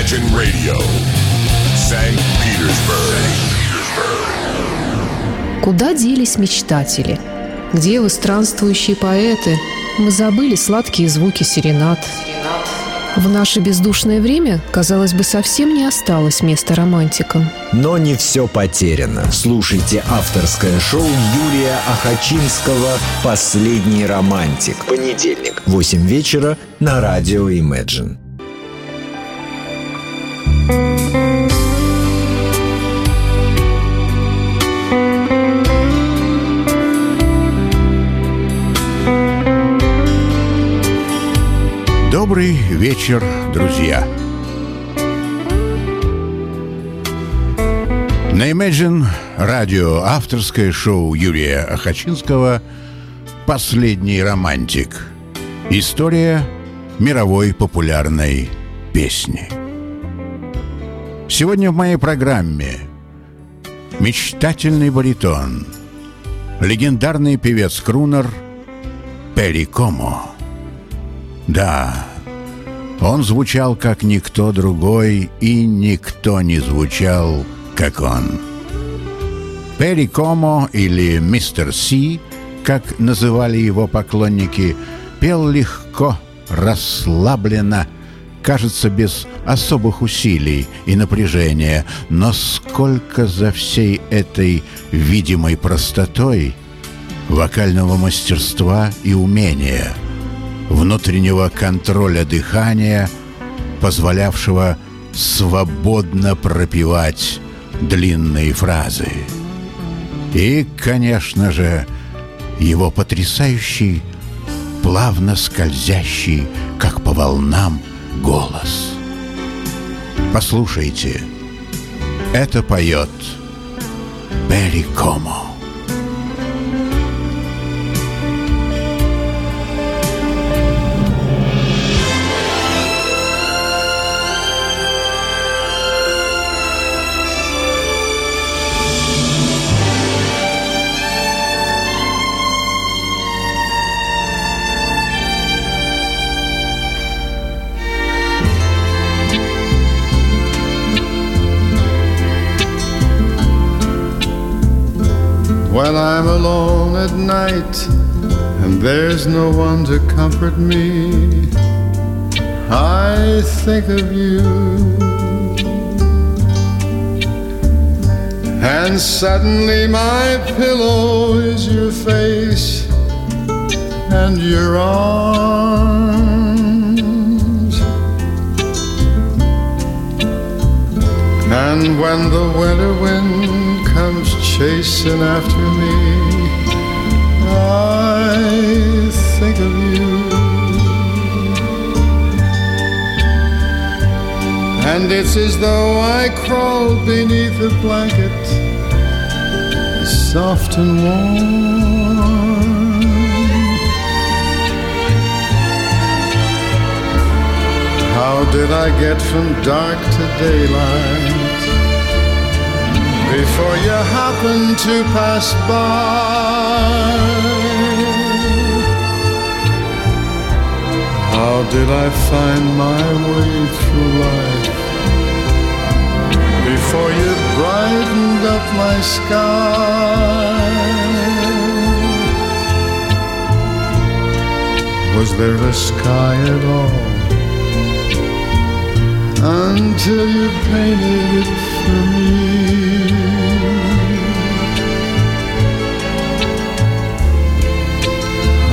Imagine Radio, St. Petersburg. Куда делись мечтатели? Где вы, странствующие поэты? Мы забыли сладкие звуки серенад. В наше бездушное время, казалось бы, совсем не осталось места романтикам. Но не все потеряно. Слушайте авторское шоу Юрия Ахачинского «Последний романтик». Понедельник, 8 вечера на радио Imagine. Добрый вечер, друзья! На Imagine радио авторское шоу Юрия Ахачинского «Последний романтик». История мировой популярной песни. Сегодня в моей программе мечтательный баритон, легендарный певец-крунер Перри Комо. Да, он звучал как никто другой, и никто не звучал, как он. Перри Комо или Мистер Си, как называли его поклонники, пел легко, расслабленно, кажется, без особых усилий и напряжения, но сколько за всей этой видимой простотой вокального мастерства и умения – внутреннего контроля дыхания, позволявшего свободно пропевать длинные фразы. И, конечно же, его потрясающий, плавно скользящий, как по волнам, голос. Послушайте, это поет Перри Комо. When I'm alone at night and there's no one to comfort me, I think of you. And suddenly my pillow is your face and your arms. And when the winter wind chasing after me, I think of you. And it's as though I crawled beneath a blanket, soft and warm. How did I get from dark to daylight? Before you happen to pass by. How did I find my way through life before you brightened up my sky? Was there a sky at all until you painted it for me?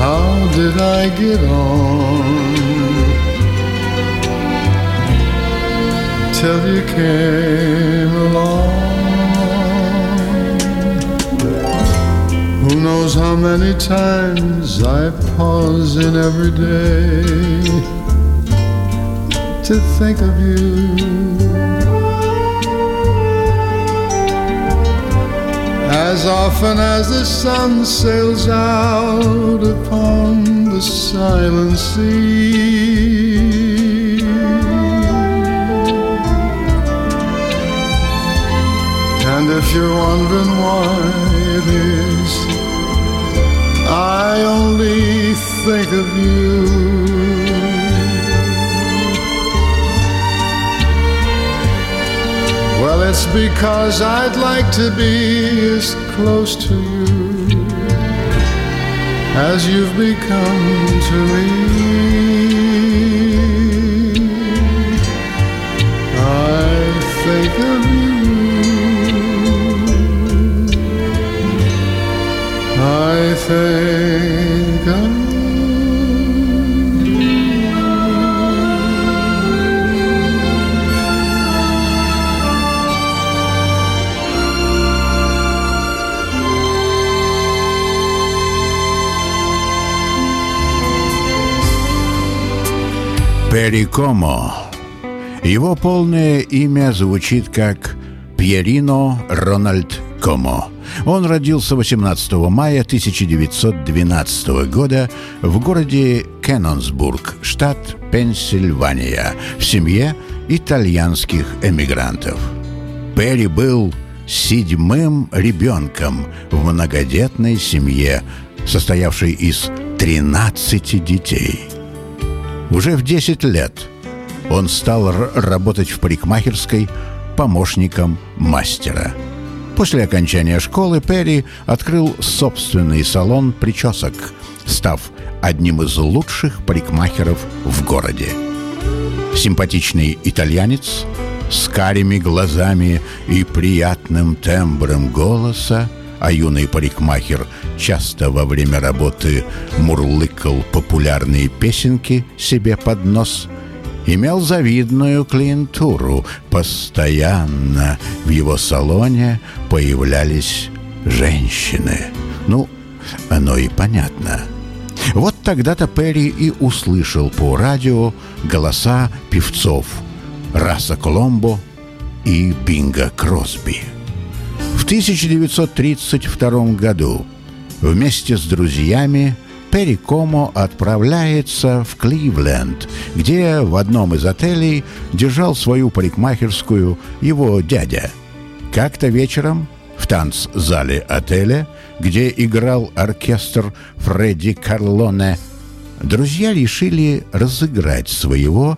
How did I get on till you came along? Who knows how many times I pause in every day to think of you. As often as the sun sails out upon the silent sea. And if you're wondering why it is, I only think of you. That's because I'd like to be as close to you as you've become to me. I think of you. I think Перикомо. Его полное имя звучит как Пьерино Рональд Комо. Он родился 18 мая 1912 года в городе Кеннонсбург, штат Пенсильвания, в семье итальянских эмигрантов. Перри был седьмым ребенком в многодетной семье, состоявшей из 13 детей – уже в 10 лет он стал работать в парикмахерской помощником мастера. После окончания школы Перри открыл собственный салон причесок, став одним из лучших парикмахеров в городе. Симпатичный итальянец с карими глазами и приятным тембром голоса а юный парикмахер часто во время работы мурлыкал популярные песенки себе под нос, имел завидную клиентуру. Постоянно в его салоне появлялись женщины. Ну, оно и понятно. Вот тогда-то Перри и услышал по радио голоса певцов Раса Коломбо и Бинга Кросби. В 1932 году вместе с друзьями Перри Комо отправляется в Кливленд, где в одном из отелей держал свою парикмахерскую его дядя. Как-то вечером в танцзале отеля, где играл оркестр Фредди Карлоне, друзья решили разыграть своего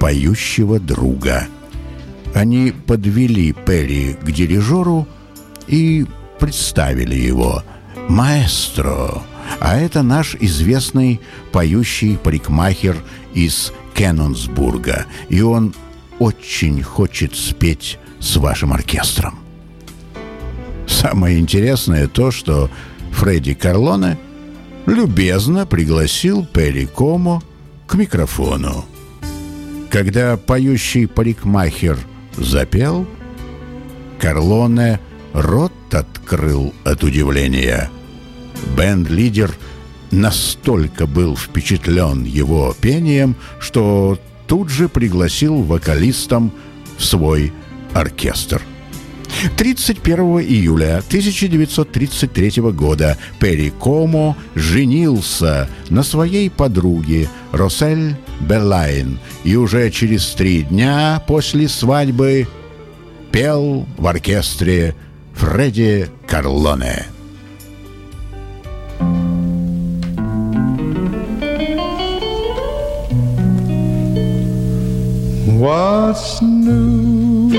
поющего друга. Они подвели Перри к дирижеру и представили его «Маэстро», а это наш известный поющий парикмахер из Кеннонсбурга, и он очень хочет спеть с вашим оркестром. Самое интересное то, что Фредди Карлоне любезно пригласил Перри Комо к микрофону. Когда поющий парикмахер запел, Карлоне рот открыл от удивления. Бенд-лидер настолько был впечатлен его пением, что тут же пригласил вокалистом в свой оркестр. 31 июля 1933 года Перри Комо женился на своей подруге Росель Беллайн и уже через три дня после свадьбы пел в оркестре Фредди Карлоне. What's new?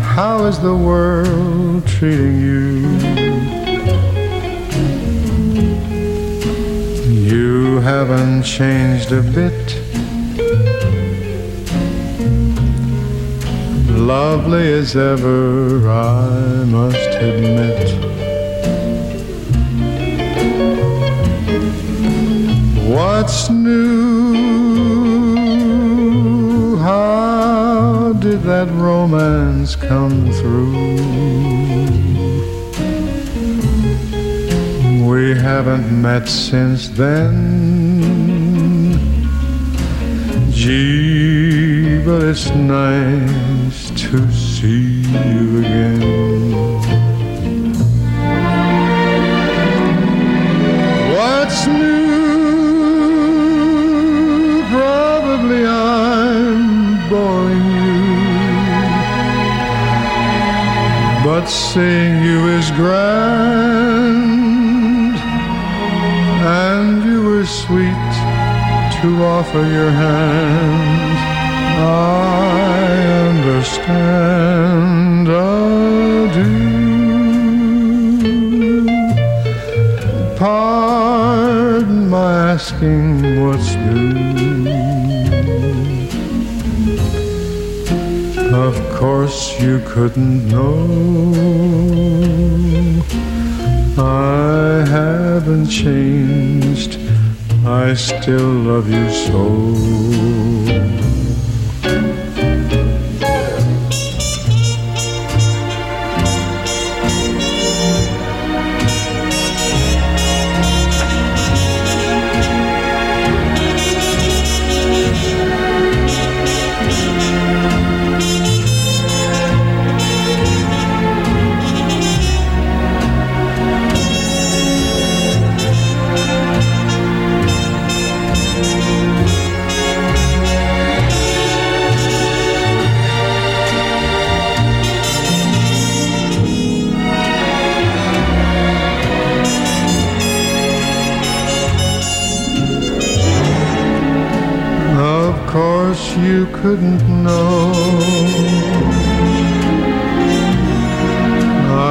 How is the world treating you? You haven't changed a bit lovely as ever, I must admit. What's new? How did that romance come through? We haven't met since then. Gee, but it's nice to see you again. What's new? Probably I'm boring you, but seeing you is grand, and you were sweet to offer your hand I understand. Adieu. Pardon my asking what's new. Of course, you couldn't know. I haven't changed. I still love you so. Course, you couldn't know.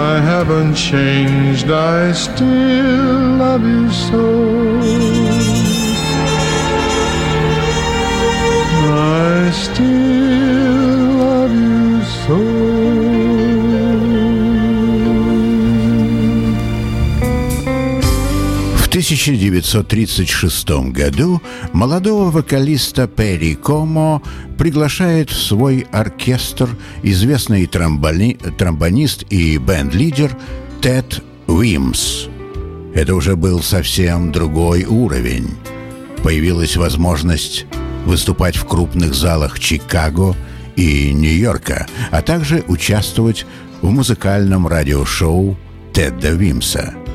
I haven't changed, I still love you so. I still 1936 году молодого вокалиста Перри Комо приглашает в свой оркестр известный тромбони- тромбонист и бенд-лидер Тед Уимс. Это уже был совсем другой уровень. Появилась возможность выступать в крупных залах Чикаго и Нью-Йорка, а также участвовать в музыкальном радиошоу Теда Вимса –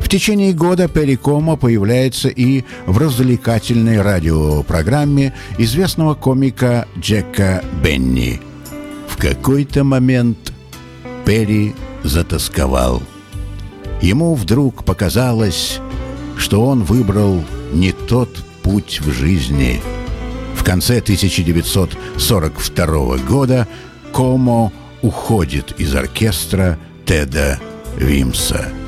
в течение года Перри Комо появляется и в развлекательной радиопрограмме известного комика Джека Бенни. В какой-то момент Перри затасковал. Ему вдруг показалось, что он выбрал не тот путь в жизни. В конце 1942 года Комо уходит из оркестра Теда Вимса.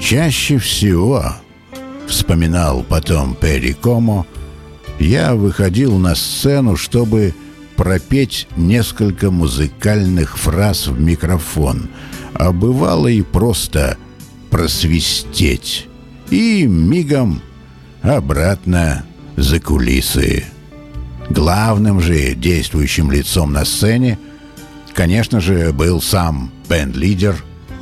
Чаще всего, вспоминал потом Перри Комо, я выходил на сцену, чтобы пропеть несколько музыкальных фраз в микрофон, а бывало и просто просвистеть, и мигом обратно за кулисы. Главным же действующим лицом на сцене, конечно же, был сам бенд-лидер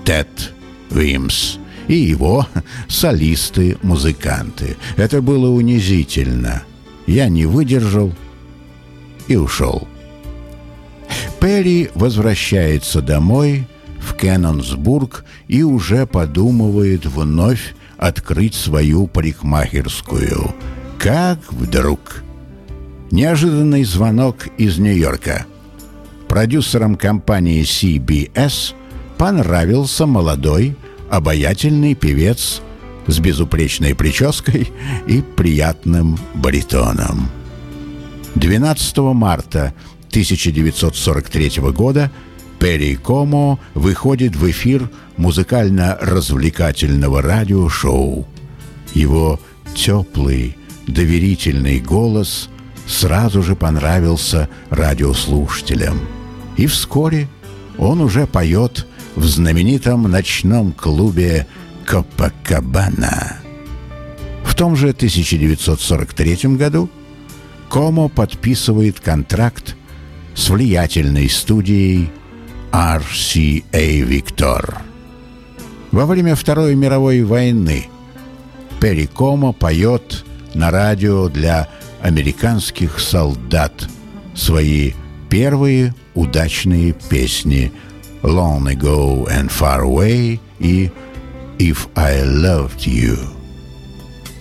Тед Вимс – и его солисты-музыканты. Это было унизительно. Я не выдержал и ушел. Перри возвращается домой в Кеннонсбург и уже подумывает вновь открыть свою парикмахерскую. Как вдруг... Неожиданный звонок из Нью-Йорка. Продюсером компании CBS понравился молодой, обаятельный певец с безупречной прической и приятным баритоном. 12 марта 1943 года Перри Комо выходит в эфир музыкально-развлекательного радиошоу. Его теплый, доверительный голос сразу же понравился радиослушателям. И вскоре он уже поет в знаменитом ночном клубе Копакабана. В том же 1943 году Комо подписывает контракт с влиятельной студией RCA Victor. Во время Второй мировой войны Перри Комо поет на радио для американских солдат свои первые удачные песни «Long Ago and Far Away» и «If I Loved You».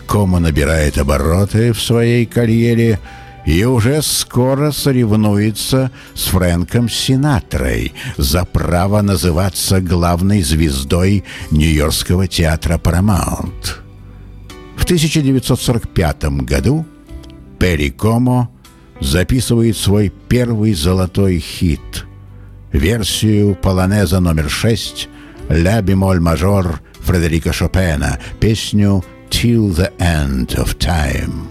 Кома набирает обороты в своей карьере и уже скоро соревнуется с Фрэнком Синатрой за право называться главной звездой Нью-Йоркского театра «Парамаунт». В 1945 году Перри Комо записывает свой первый золотой хит – версию полонеза номер шесть «Ля бемоль мажор» Фредерика Шопена, песню «Till the End of Time».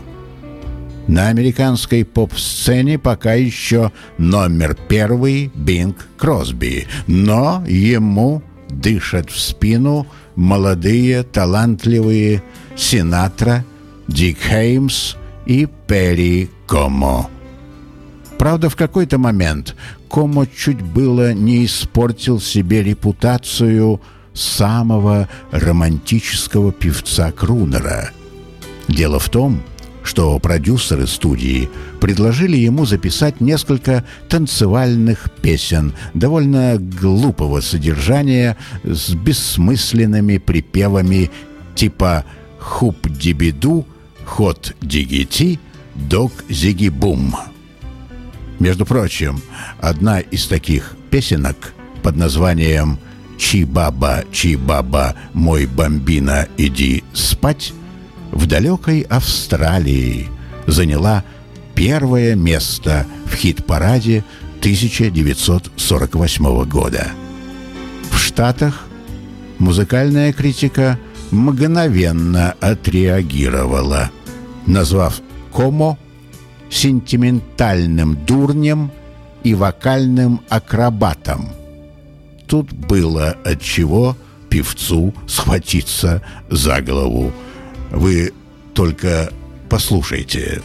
На американской поп-сцене пока еще номер первый Бинг Кросби, но ему дышат в спину молодые, талантливые Синатра, Дик Хеймс и Перри Комо. Правда, в какой-то момент Комо чуть было не испортил себе репутацию самого романтического певца Крунера. Дело в том, что продюсеры студии предложили ему записать несколько танцевальных песен довольно глупого содержания с бессмысленными припевами типа «Хуп-дибиду», «Хот-дигити», «Док-зиги-бум». Между прочим, одна из таких песенок под названием «Чи-баба, чи-баба, мой бомбина, иди спать» в далекой Австралии заняла первое место в хит-параде 1948 года. В Штатах музыкальная критика мгновенно отреагировала, назвав Комо сентиментальным дурнем и вокальным акробатом. Тут было от чего певцу схватиться за голову – вы только послушайте.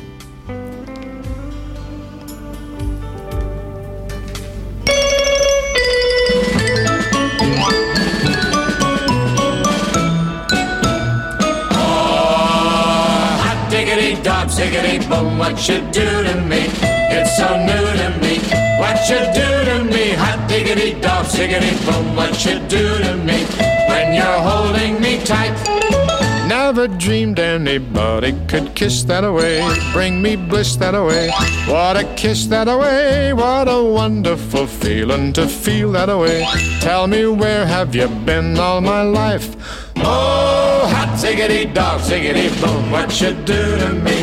Ziggity boom, what you do to me? It's so new to me. What you do to me? Hot diggity dog, ziggity boom, what you do to me? When you're holding me tight. Never dreamed anybody could kiss that away, bring me bliss that away. What a kiss that away, what a wonderful feeling to feel that away. Tell me where have you been all my life? Oh, hot ziggity dog, ziggity boom, what you do to me?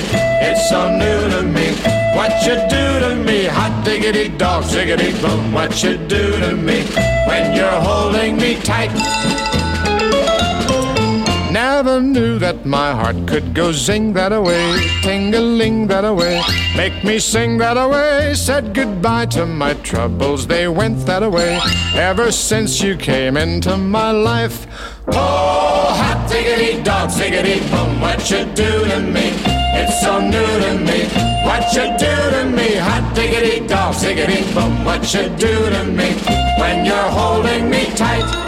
It's so new to me. What you do to me, hot diggity dog, ziggity boom, what you do to me when you're holding me tight. Never knew that my heart could go zing that away, ting-a-ling that away, make me sing that away. Said goodbye to my troubles, they went that away. Ever since you came into my life, oh, hot diggity dog, ziggity boom, what you do to me? It's so new to me. What you do to me, hot diggity dog, ziggity boom, what you do to me when you're holding me tight.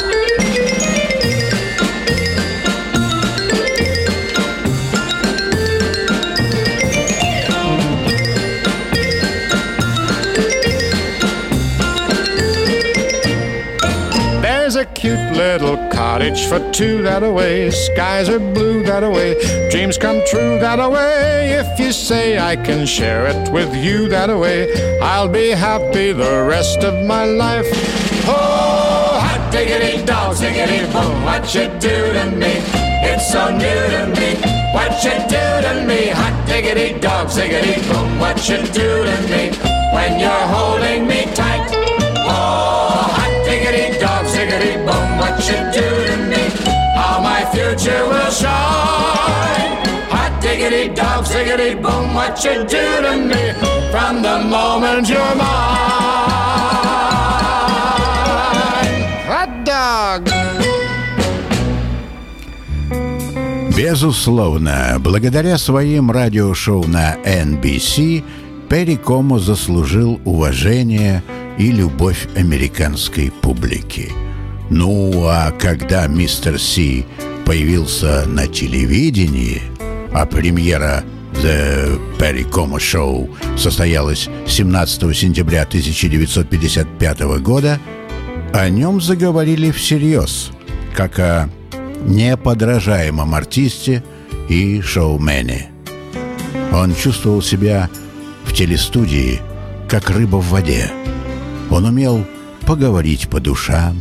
Cute little cottage for two that away. Skies are blue that away. Dreams come true that away. If you say I can share it with you that away, I'll be happy the rest of my life. Oh, hot diggity dog, diggity boom, what you do to me? It's so new to me. What you do to me? Hot diggity dog, diggity boom, what you do to me? When you're holding me tight. What you do to me? How my future will shine. Hot diggity dog, diggity boom, what you do to me? From the moment you're mine. Hot dog. Безусловно, благодаря своим радиошоу на NBC Перри Комо заслужил уважение и любовь американской публики. Ну, а когда мистер Си появился на телевидении, а премьера The Perry Como Show состоялась 17 сентября 1955 года, о нем заговорили всерьез, как о неподражаемом артисте и шоумене. Он чувствовал себя в телестудии, как рыба в воде – он умел поговорить по душам,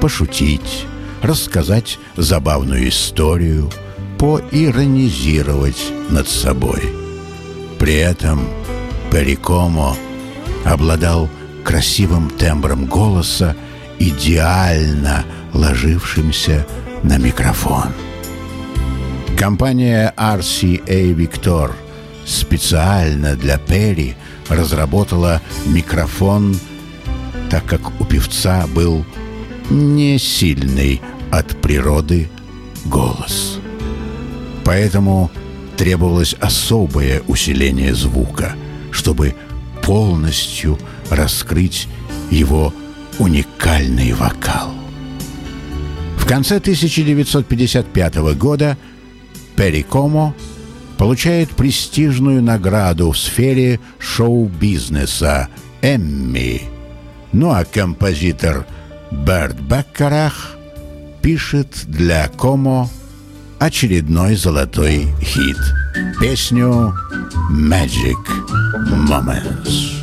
пошутить, рассказать забавную историю, поиронизировать над собой. При этом Перикомо обладал красивым тембром голоса, идеально ложившимся на микрофон. Компания RCA Victor специально для Перри разработала микрофон, так как у певца был не сильный от природы голос. Поэтому требовалось особое усиление звука, чтобы полностью раскрыть его уникальный вокал. В конце 1955 года Перикомо получает престижную награду в сфере шоу-бизнеса «Эмми». Ну а композитор Берт Беккарах пишет для Комо очередной золотой хит – песню «Magic Moments».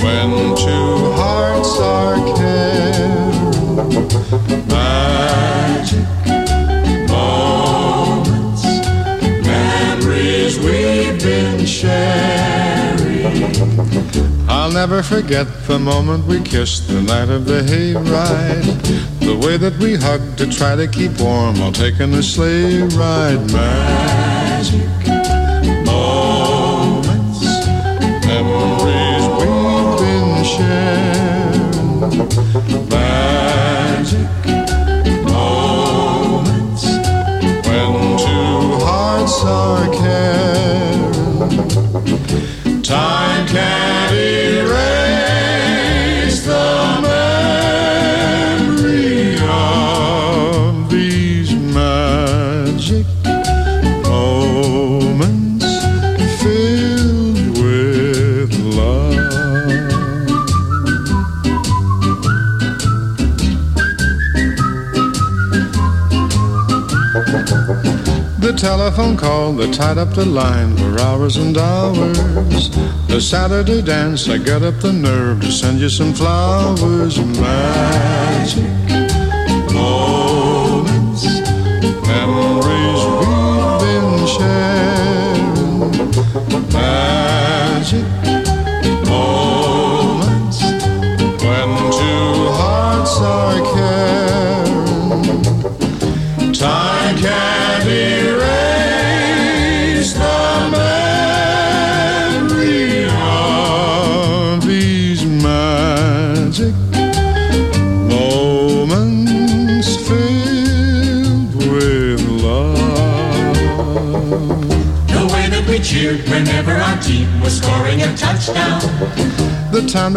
When two hearts are caring. Never forget the moment we kissed the night of the hayride. The way that we hugged to try to keep warm while taking a sleigh ride. Magic telephone call that tied up the line for hours and hours. The Saturday dance, I got up the nerve to send you some flowers. Magic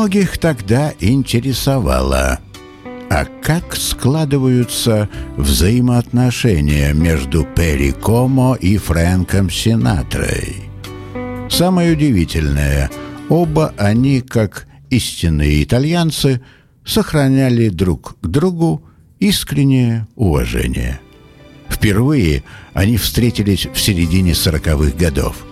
Многих тогда интересовало, а как складываются взаимоотношения между Перри Комо и Фрэнком Синатрой. Самое удивительное, оба они, как истинные итальянцы, сохраняли друг к другу искреннее уважение. Впервые они встретились в середине сороковых годов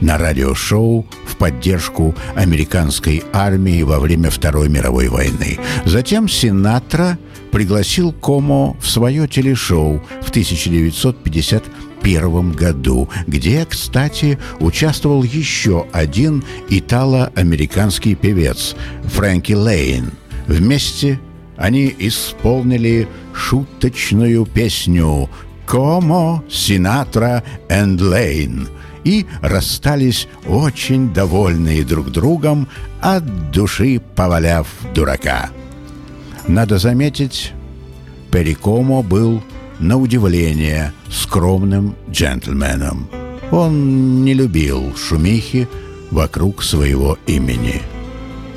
на радиошоу поддержку американской армии во время Второй мировой войны. Затем Синатра пригласил Комо в свое телешоу в 1951 году, где, кстати, участвовал еще один итало-американский певец Фрэнки Лейн. Вместе они исполнили шуточную песню «Комо, Синатра and Лейн», и расстались очень довольные друг другом, от души поваляв дурака. Надо заметить, Перикомо был, на удивление, скромным джентльменом. Он не любил шумихи вокруг своего имени.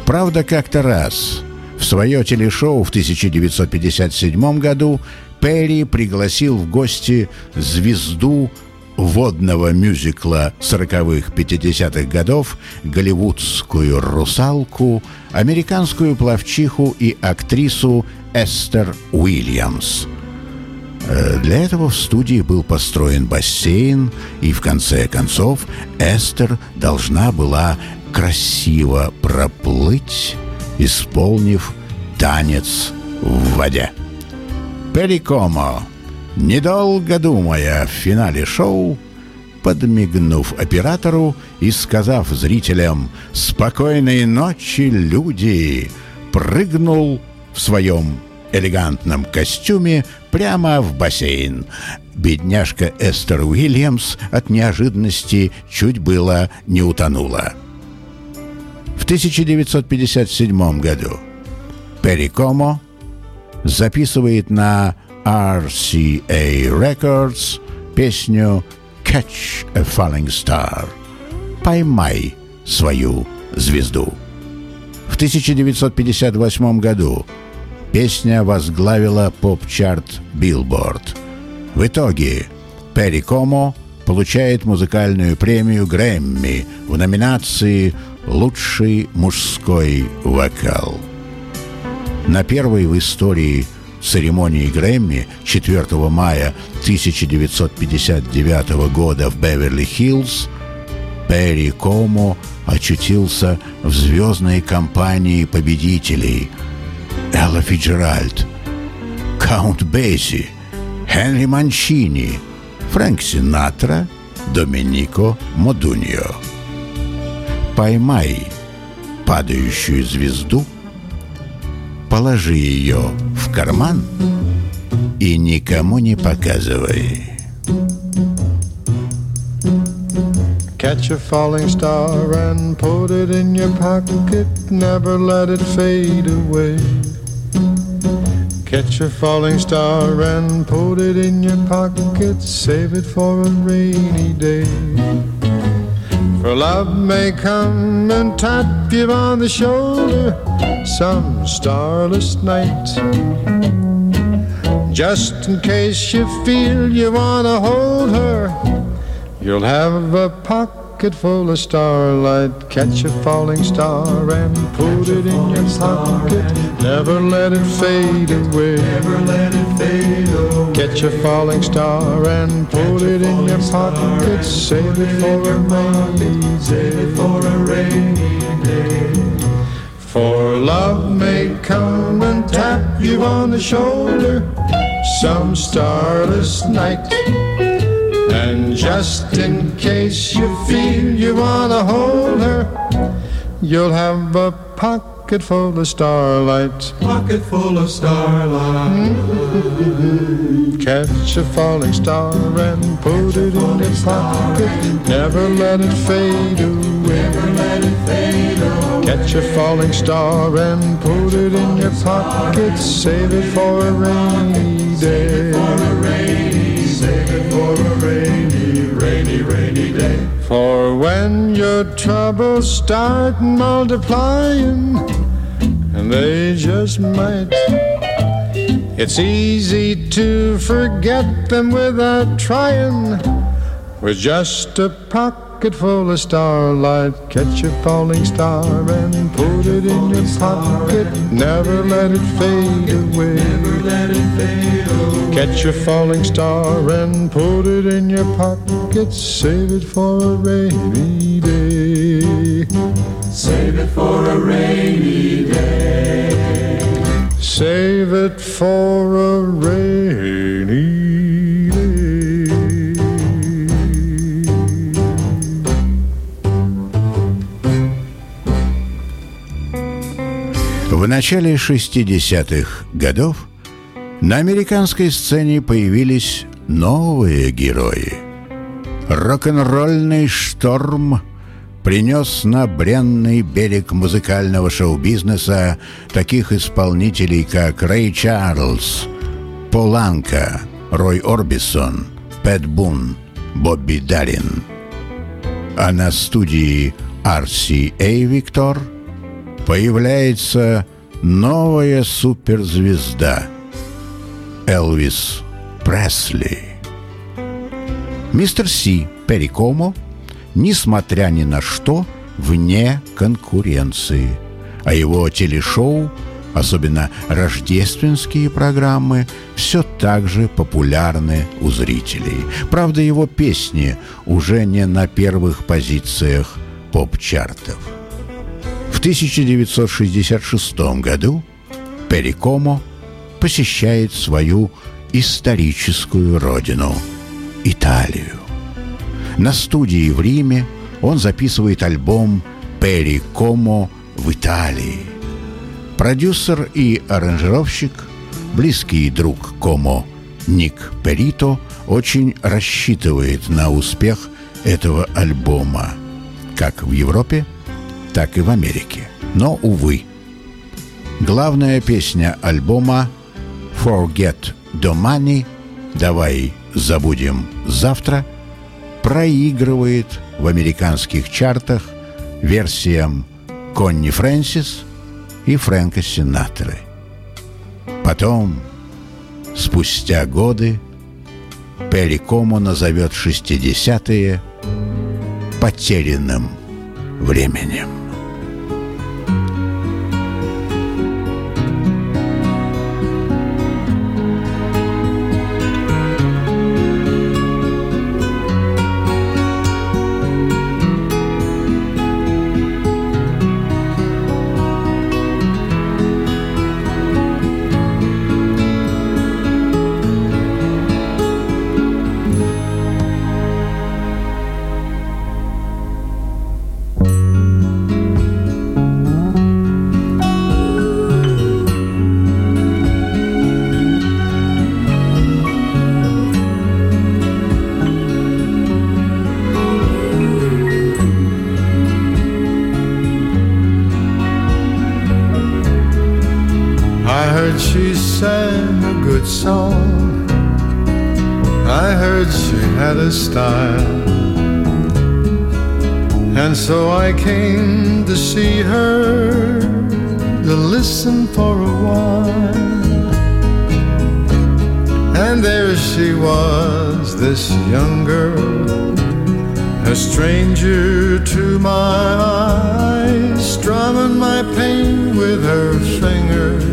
Правда, как-то раз в свое телешоу в 1957 году Перри пригласил в гости звезду водного мюзикла 40-х-50-х годов, голливудскую русалку, американскую плавчиху и актрису Эстер Уильямс. Э, для этого в студии был построен бассейн, и в конце концов Эстер должна была красиво проплыть, исполнив танец в воде. Перикомо, недолго думая в финале шоу, подмигнув оператору и сказав зрителям «Спокойной ночи, люди!», прыгнул в своем элегантном костюме прямо в бассейн. Бедняжка Эстер Уильямс от неожиданности чуть было не утонула. В 1957 году Перикомо записывает на RCA Records песню «Catch a Falling Star» «Поймай свою звезду». В 1958 году песня возглавила поп-чарт Billboard. В итоге Перри Комо получает музыкальную премию Грэмми в номинации «Лучший мужской вокал». На первой в истории церемонии Грэмми 4 мая 1959 года в Беверли-Хиллз Перри Комо очутился в звездной компании победителей Элла Фиджеральд, Каунт Бейси, Хенри Манчини, Фрэнк Синатра, Доминико Модуньо. «Поймай падающую звезду» положи ее в карман и никому не показывай. Catch a falling star and put it in your pocket, never let it fade away. Catch a falling star and put it in your pocket, save it for a rainy day. For love may come and tap you on the shoulder some starless night. Just in case you feel you want to hold her, you'll have a pocket full of starlight. Catch a falling star and put it in your pocket. Never let it fade away. Never let it fade away. Catch a falling star and put it in your pocket. Save it for a rainy. Save it for a rainy day. For love may come and tap you on the shoulder some starless night. And just in case you feel you wanna hold her, you'll have a pocket full of starlight. Pocket full of starlight. Mm-hmm. Catch a falling star and put it in your pocket. Never let it fade away. Never let it fade away. Catch a falling star and put it in your pocket. Save it for a rainy rainy, rainy, rainy day. For when your troubles start multiplying, and they just might, it's easy to forget them without trying. With just a pocket full of starlight, catch a falling star and put it in your pocket. Never let it fade away. Never let it fade away. Catch a falling star and put it in your pocket. Save it for a rainy day. Save it for a rainy day. Save it for a rainy day. В начале 60-х годов на американской сцене появились новые герои. Рок-н-ролльный шторм принес на бренный берег музыкального шоу-бизнеса таких исполнителей, как Рэй Чарльз, Пол Анка, Рой Орбисон, Пэт Бун, Бобби Дарин. А на студии RCA Виктор появляется новая суперзвезда Элвис Пресли. Мистер Си Перикомо, несмотря ни на что, вне конкуренции. А его телешоу, особенно рождественские программы, все так же популярны у зрителей. Правда, его песни уже не на первых позициях поп-чартов. В 1966 году Перикомо посещает свою историческую родину – Италию. На студии в Риме он записывает альбом «Перикомо в Италии». Продюсер и аранжировщик, близкий друг Комо Ник Перито, очень рассчитывает на успех этого альбома, как в Европе, так и в Америке. Но, увы, главная песня альбома «Forget Domani» «Давай забудем завтра» проигрывает в американских чартах версиям Конни Фрэнсис и Фрэнка Синатры. Потом, спустя годы, Перри Комо назовет 60-е потерянным временем. favorite song. I heard she had a style. And so I came to see her, to listen for a while. And there she was, this young girl, a stranger to my eyes, strumming my pain with her fingers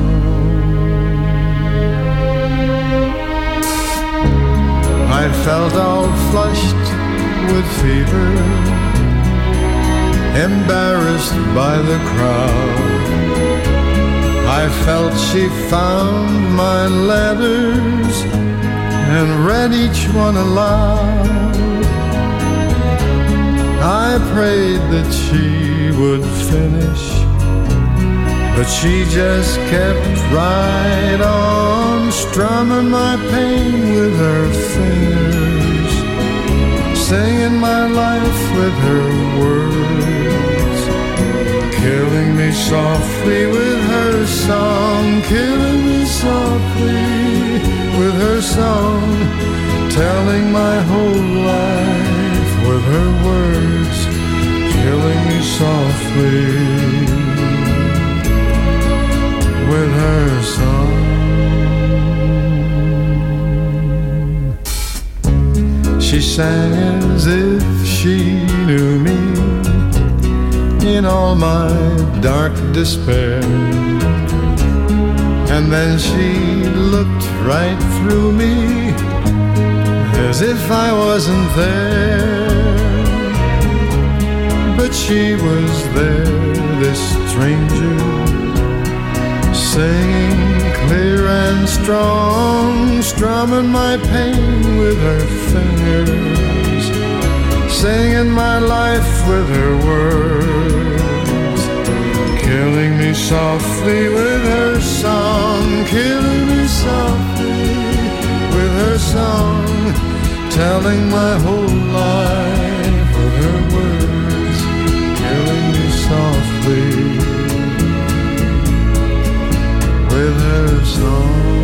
felt all flushed with fever, embarrassed by the crowd. I felt she found my letters and read each one aloud. I prayed that she would finish, but she just kept right on strumming my pain with her fingers, singing my life with her words, killing me softly with her song, killing me softly with her song, telling my whole life with her words, killing me softly with her song. She sang as if she knew me in all my dark despair. And then she looked right through me as if I wasn't there. But she was there, this stranger singing clear and strong, strumming my pain with her fingers, singing my life with her words, killing me softly with her song, killing me softly with her song, telling my whole life with her words, killing me softly with her song.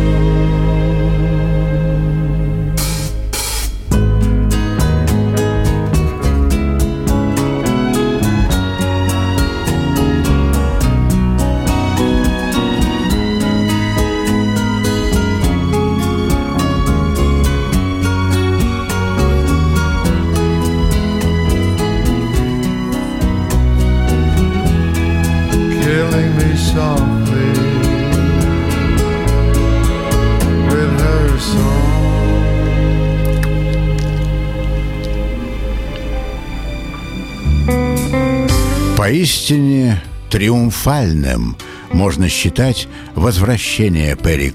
Поистине триумфальным можно считать возвращение Перри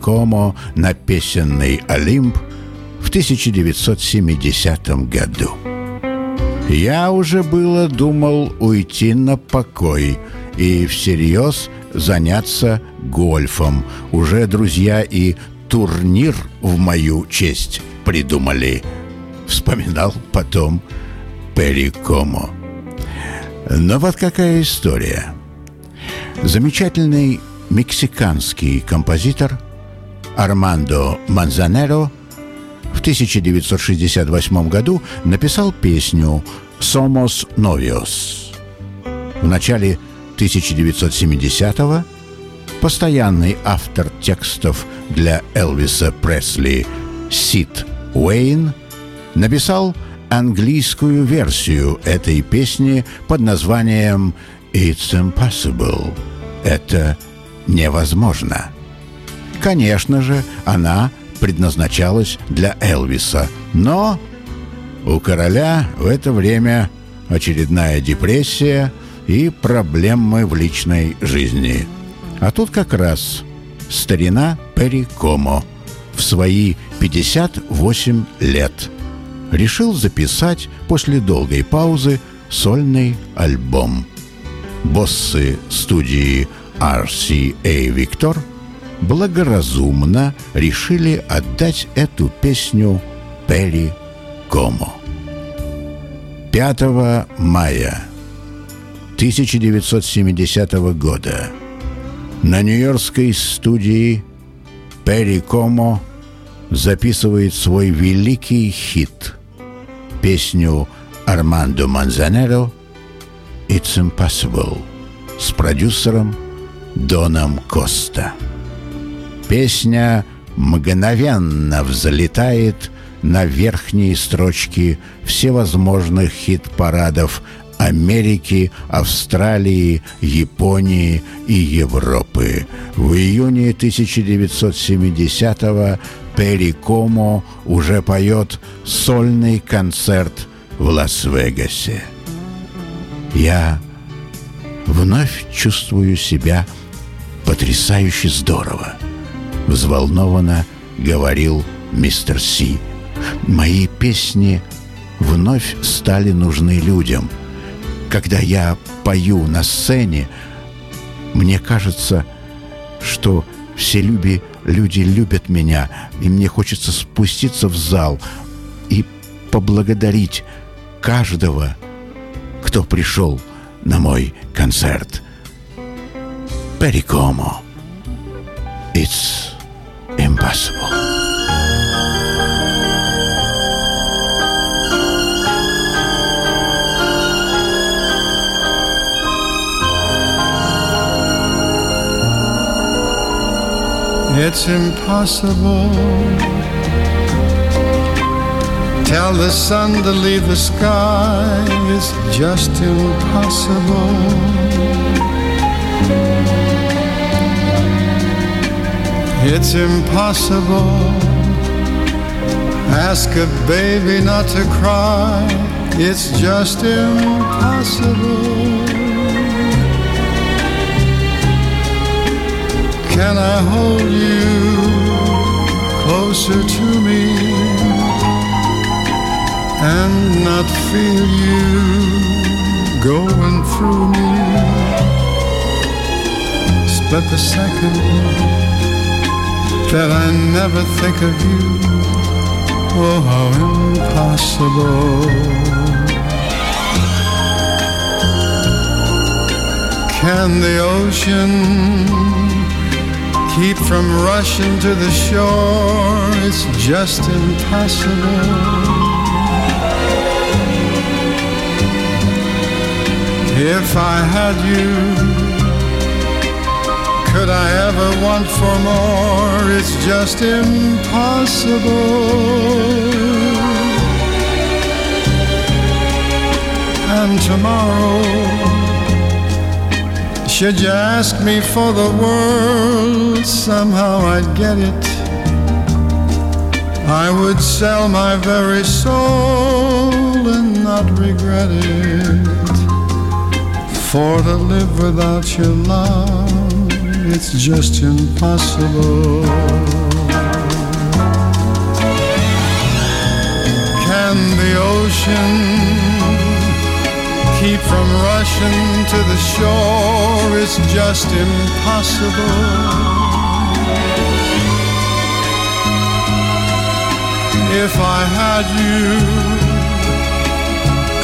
на песенный Олимп в 1970 году. Я уже было думал уйти на покой и всерьез заняться гольфом. Уже друзья и турнир в мою честь придумали. Вспоминал потом Перри Комо. Но вот какая история. Замечательный мексиканский композитор Армандо Манзанеро в 1968 году написал песню «Somos novios». В начале 1970-го постоянный автор текстов для Элвиса Пресли Сид Уэйн написал английскую версию этой песни под названием «It's Impossible» — «Это невозможно». Конечно же, она предназначалась для Элвиса, но у короля в это время очередная депрессия и проблемы в личной жизни. А тут как раз старина Перри Комо в свои 58 лет решил записать после долгой паузы сольный альбом. Боссы студии RCA Victor благоразумно решили отдать эту песню Перри Комо. 5 мая 1970 года на нью-йоркской студии Перри Комо записывает свой великий хит – песню Армандо Манзанеро «It's Impossible» с продюсером Доном Коста. Песня мгновенно взлетает на верхние строчки всевозможных хит-парадов Америки, Австралии, Японии и Европы. В июне 1970-го Перри Комо уже поет сольный концерт в Лас-Вегасе. Я вновь чувствую себя потрясающе здорово, взволнованно говорил мистер Си. Мои песни вновь стали нужны людям – когда я пою на сцене, мне кажется, что все люби, люди любят меня, и мне хочется спуститься в зал и поблагодарить каждого, кто пришел на мой концерт. Перикомо. It's impossible. It's impossible. Tell the sun to leave the sky. It's just impossible. It's impossible. Ask a baby not to cry. It's just impossible. Can I hold you closer to me and not feel you going through me? Split the second that I never think of you Oh, how impossible. Can the ocean keep from rushing to the shore? It's just impossible. If I had you, could I ever want for more? It's just impossible. And tomorrow, should you ask me for the world, somehow I'd get it. I would sell my very soul and not regret it. For to live without your love, it's just impossible. Can the ocean from rushing to the shore? It's just impossible. If I had you,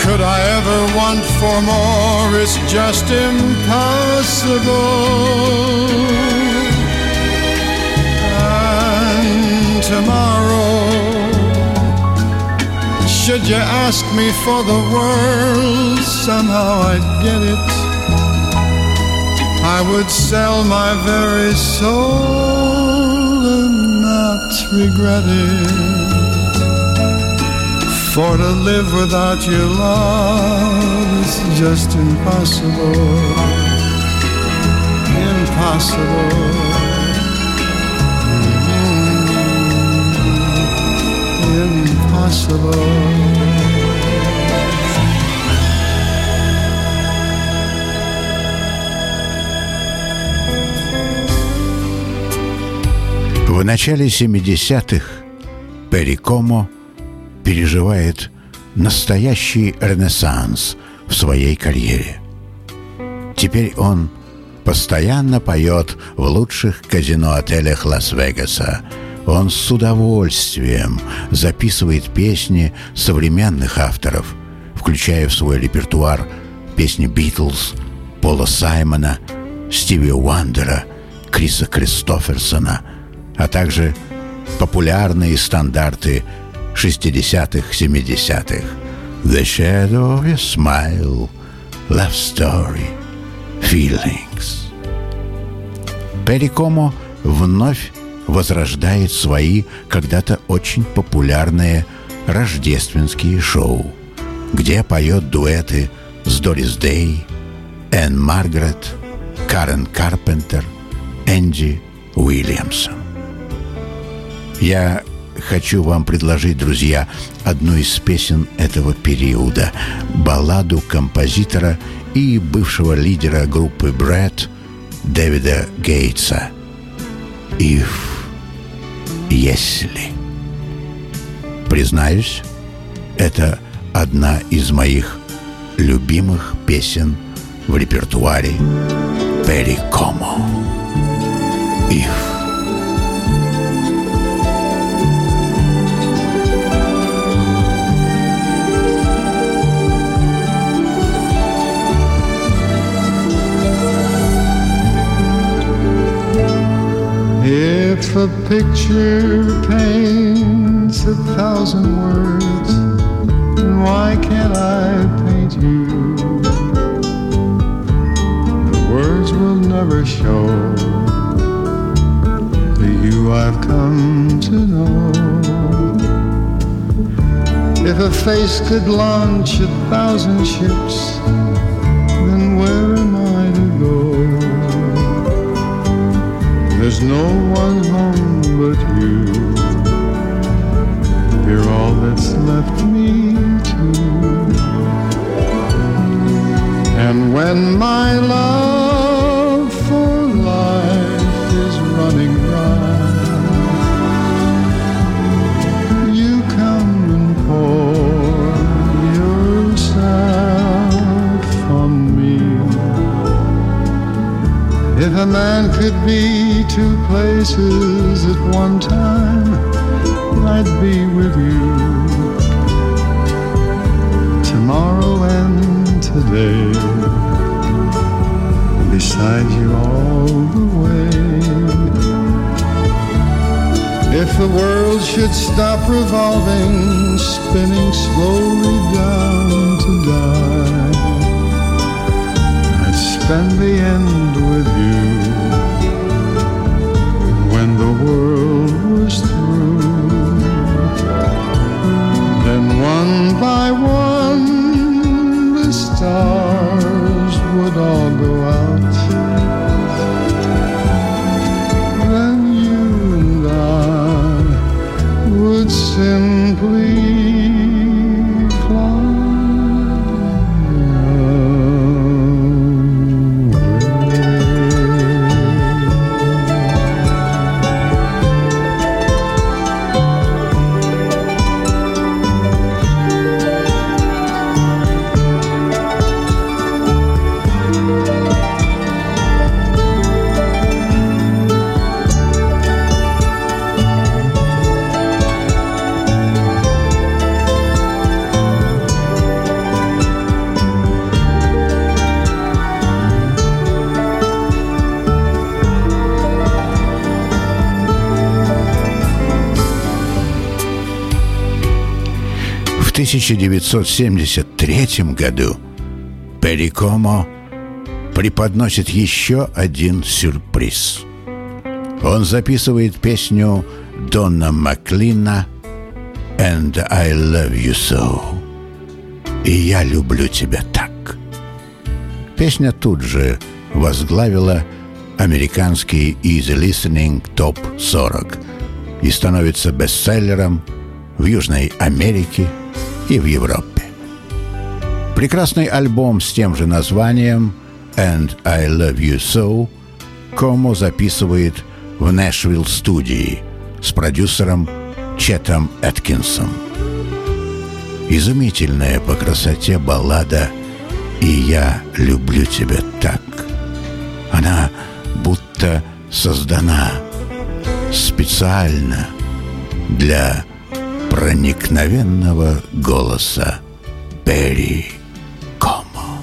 could I ever want for more? It's just impossible. And tomorrow, should you ask me for the world, somehow I'd get it. I would sell my very soul and not regret it. For to live without your love is just impossible. Impossible. В начале 70-х Перри Комо переживает настоящий ренессанс в своей карьере. Теперь он постоянно поет в лучших казино-отелях Лас-Вегаса. Он с удовольствием записывает песни современных авторов, включая в свой репертуар песни Битлз, Пола Саймона, Стиви Уандера, Криса Кристоферсона, а также популярные стандарты 60-х, 70-х. The Shadow of Your Smile, Love Story, Feelings. Перри вновь возрождает свои когда-то очень популярные рождественские шоу, где поет дуэты с Дорис Дэй, Энн Маргарет, Карен Карпентер, Энди Уильямсон. Я хочу вам предложить, друзья, одну из песен этого периода, балладу композитора и бывшего лидера группы Брэд Дэвида Гейтса. «If», «Если». Признаюсь, это одна из моих любимых песен в репертуаре Перри Комо. If a picture paints a thousand words, then why can't I paint you? The words will never show the you I've come to know. If a face could launch a thousand ships, There's no one home but you. You're all that's left me to. And when my love for life is running If a man could be two places at one time, I'd be with you tomorrow and today. Beside you all the way. If the world should stop revolving, spinning slowly down to die, spend the end with you. When the world was through, then one by one the stars 1973 году Перри Комо преподносит еще один сюрприз. Он записывает песню Донна Маклина «And I love you so» «И я люблю тебя так». Песня тут же возглавила американский Easy Listening Top 40 и становится бестселлером в Южной Америке и в Европе. Прекрасный альбом с тем же названием «And I Love You So» Комо записывает в Нэшвилл студии с продюсером Четом Эткинсом. Изумительная по красоте баллада «И я люблю тебя так». Она будто создана специально для проникновенного голоса Перри Комо.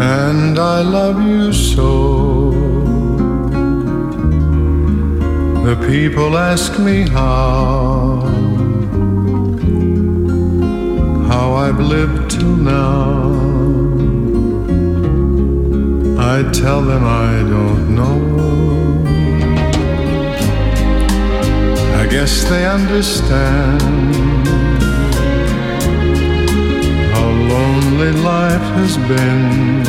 and I love you so. The people ask me how, lived till now. I tell them I don't know. I guess they understand how lonely life has been.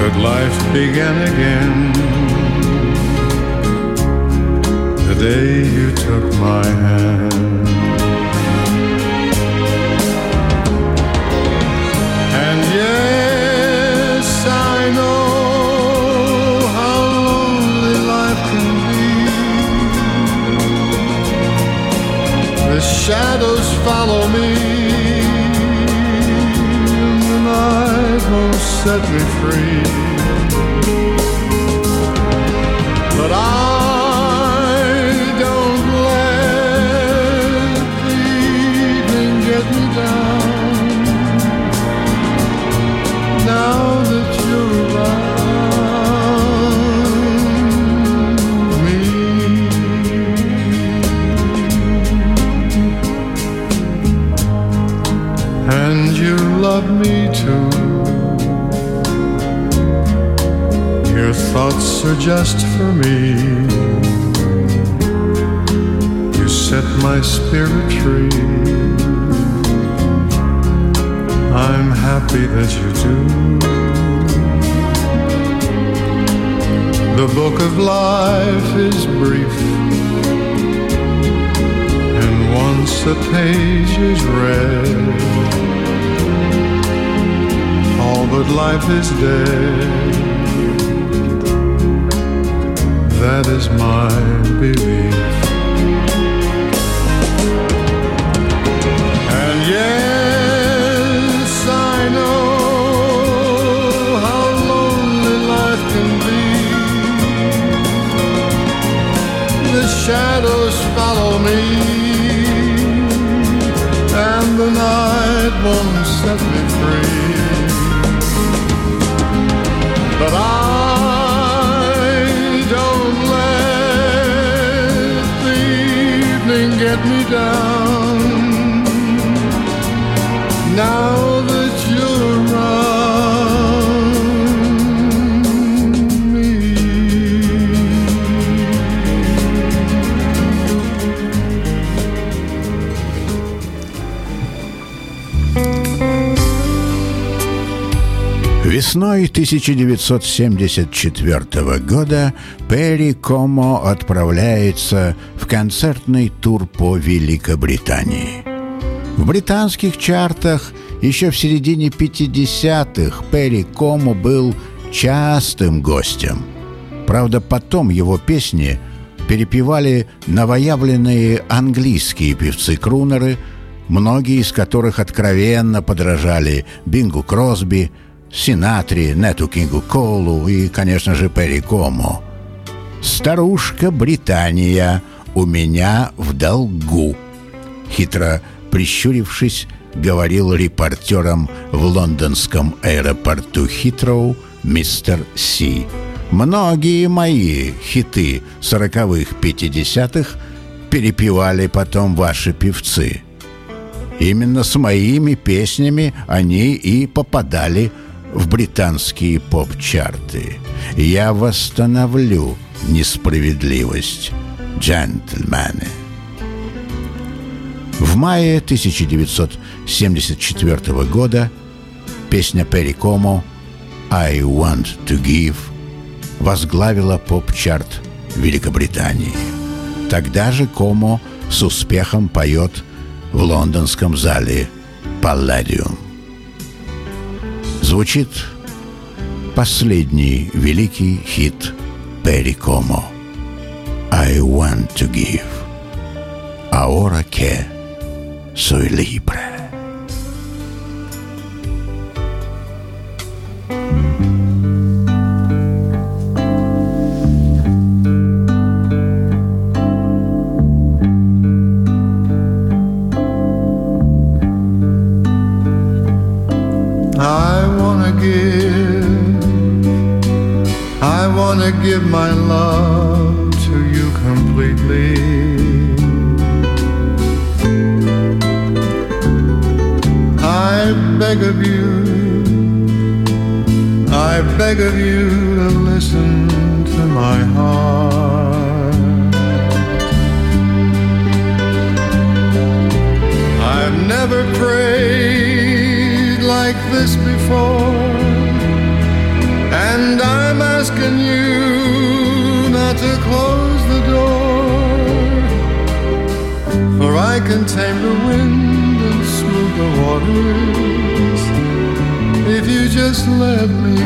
But life began again the day you took my hand. Yes, I know how lonely life can be. The shadows follow me, and the night won't set me free. Are just for me. You set my spirit free. I'm happy that you do. The book of life is brief, and once a page is read, all but life is dead. That is my belief. And yes, I know how lonely life can be. The shadows follow me, and the night won't set me free. But I get me down. Now Весной 1974 года Перри Комо отправляется в концертный тур по Великобритании. В британских чартах еще в середине 50-х Перри Комо был частым гостем. Правда, потом его песни перепевали новоявленные английские певцы-крунеры, многие из которых откровенно подражали Бингу Кросби, Синатри, Нету Кингу Колу и, конечно же, Перри Комо. «Старушка Британия у меня в долгу», хитро прищурившись, говорил репортерам в лондонском аэропорту Хитроу мистер Си. Многие мои хиты сороковых пятидесятых перепевали потом ваши певцы. Именно с моими песнями они и попадали в британские поп-чарты. Я восстановлю несправедливость, джентльмены. В мае 1974 года песня Перри Комо «I want to give» возглавила поп-чарт Великобритании. Тогда же Комо с успехом поет в лондонском зале «Палладиум». Звучит последний великий хит Перри Комо «I want to give» «Ahora que soy libre». Give my love let me.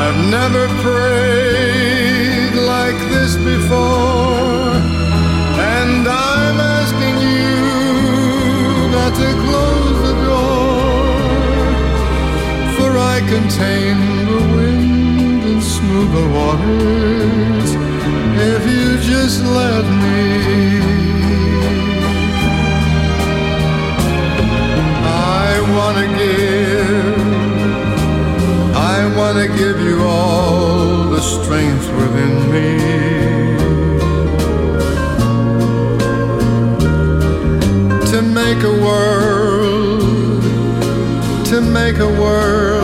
I've never prayed like this before, and I'm asking you not to close the door, for I contain the wind and smooth the waters if you just let To give you all the strength within me. To make a world, to make a world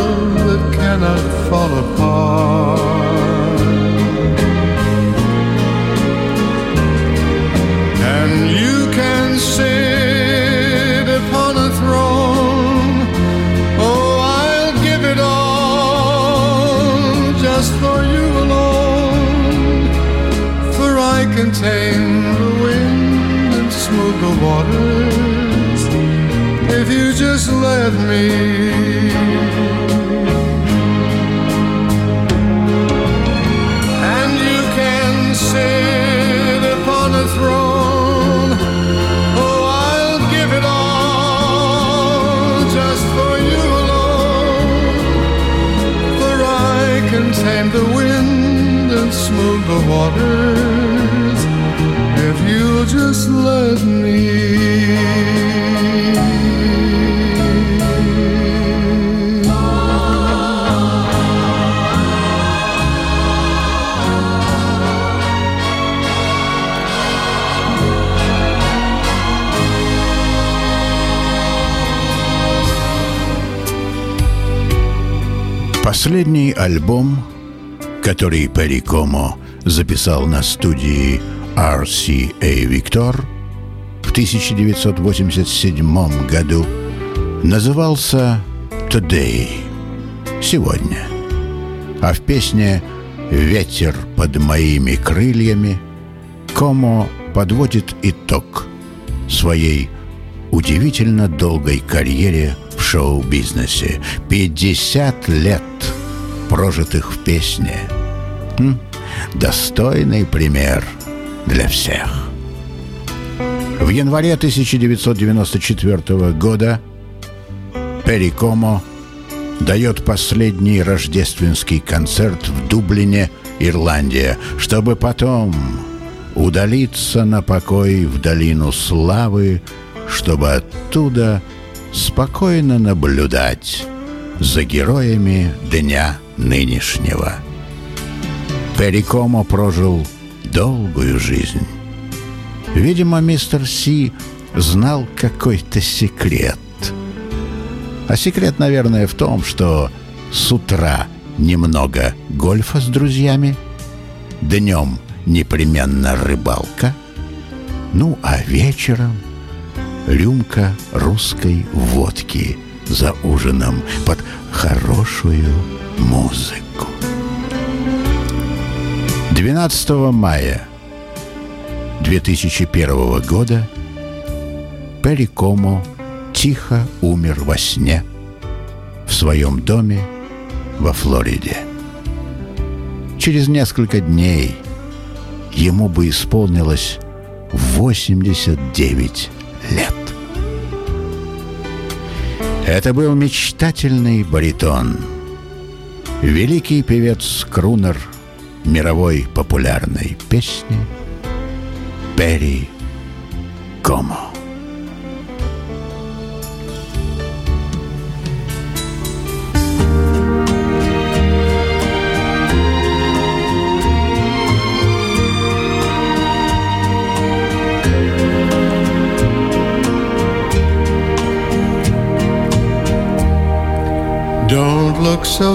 альбом, который Перри Комо записал на студии RCA Victor в 1987 году, назывался «Today» — «Сегодня». А в песне «Ветер под моими крыльями» Комо подводит итог своей удивительно долгой карьере в шоу-бизнесе. 50 лет прожитых в песне. М? Достойный пример для всех. В январе 1994 года Перри Комо дает последний рождественский концерт в Дублине, Ирландия, чтобы потом удалиться на покой в долину славы, чтобы оттуда спокойно наблюдать за героями дня нынешнего. Перикомо прожил долгую жизнь. Видимо, мистер Си знал какой-то секрет. А секрет, наверное, в том, что с утра немного гольфа с друзьями, днем непременно рыбалка, ну а вечером рюмка русской водки за ужином под хорошую музыку. 12 мая 2001 года Перри тихо умер во сне в своем доме во Флориде. Через несколько дней ему бы исполнилось 89 лет. Это был мечтательный баритон. Великий певец-крунер мировой популярной песни Перри Комо.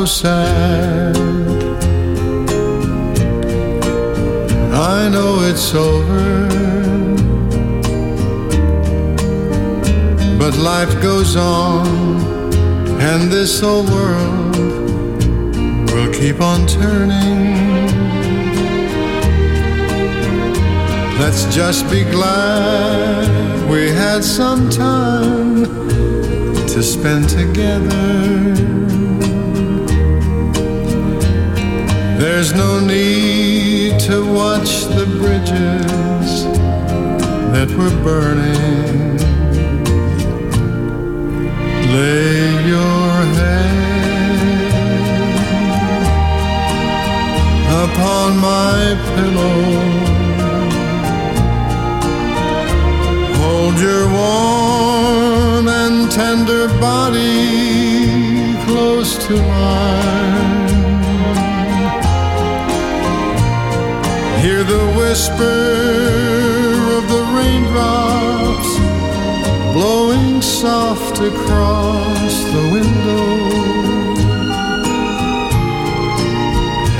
Sad. I know it's over. But life goes on, and this old world will keep on turning. Let's just be glad we had some time to spend together. There's no need to watch the bridges that were burning. Lay your head upon my pillow. Hold your warm and tender body close to mine. Hear the whisper of the raindrops blowing soft across the window.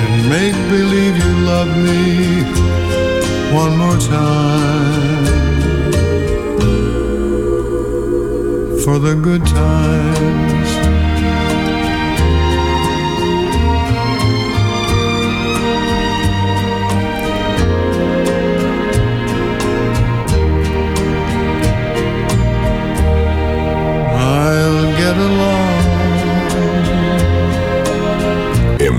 And make believe you love me one more time. For the good times.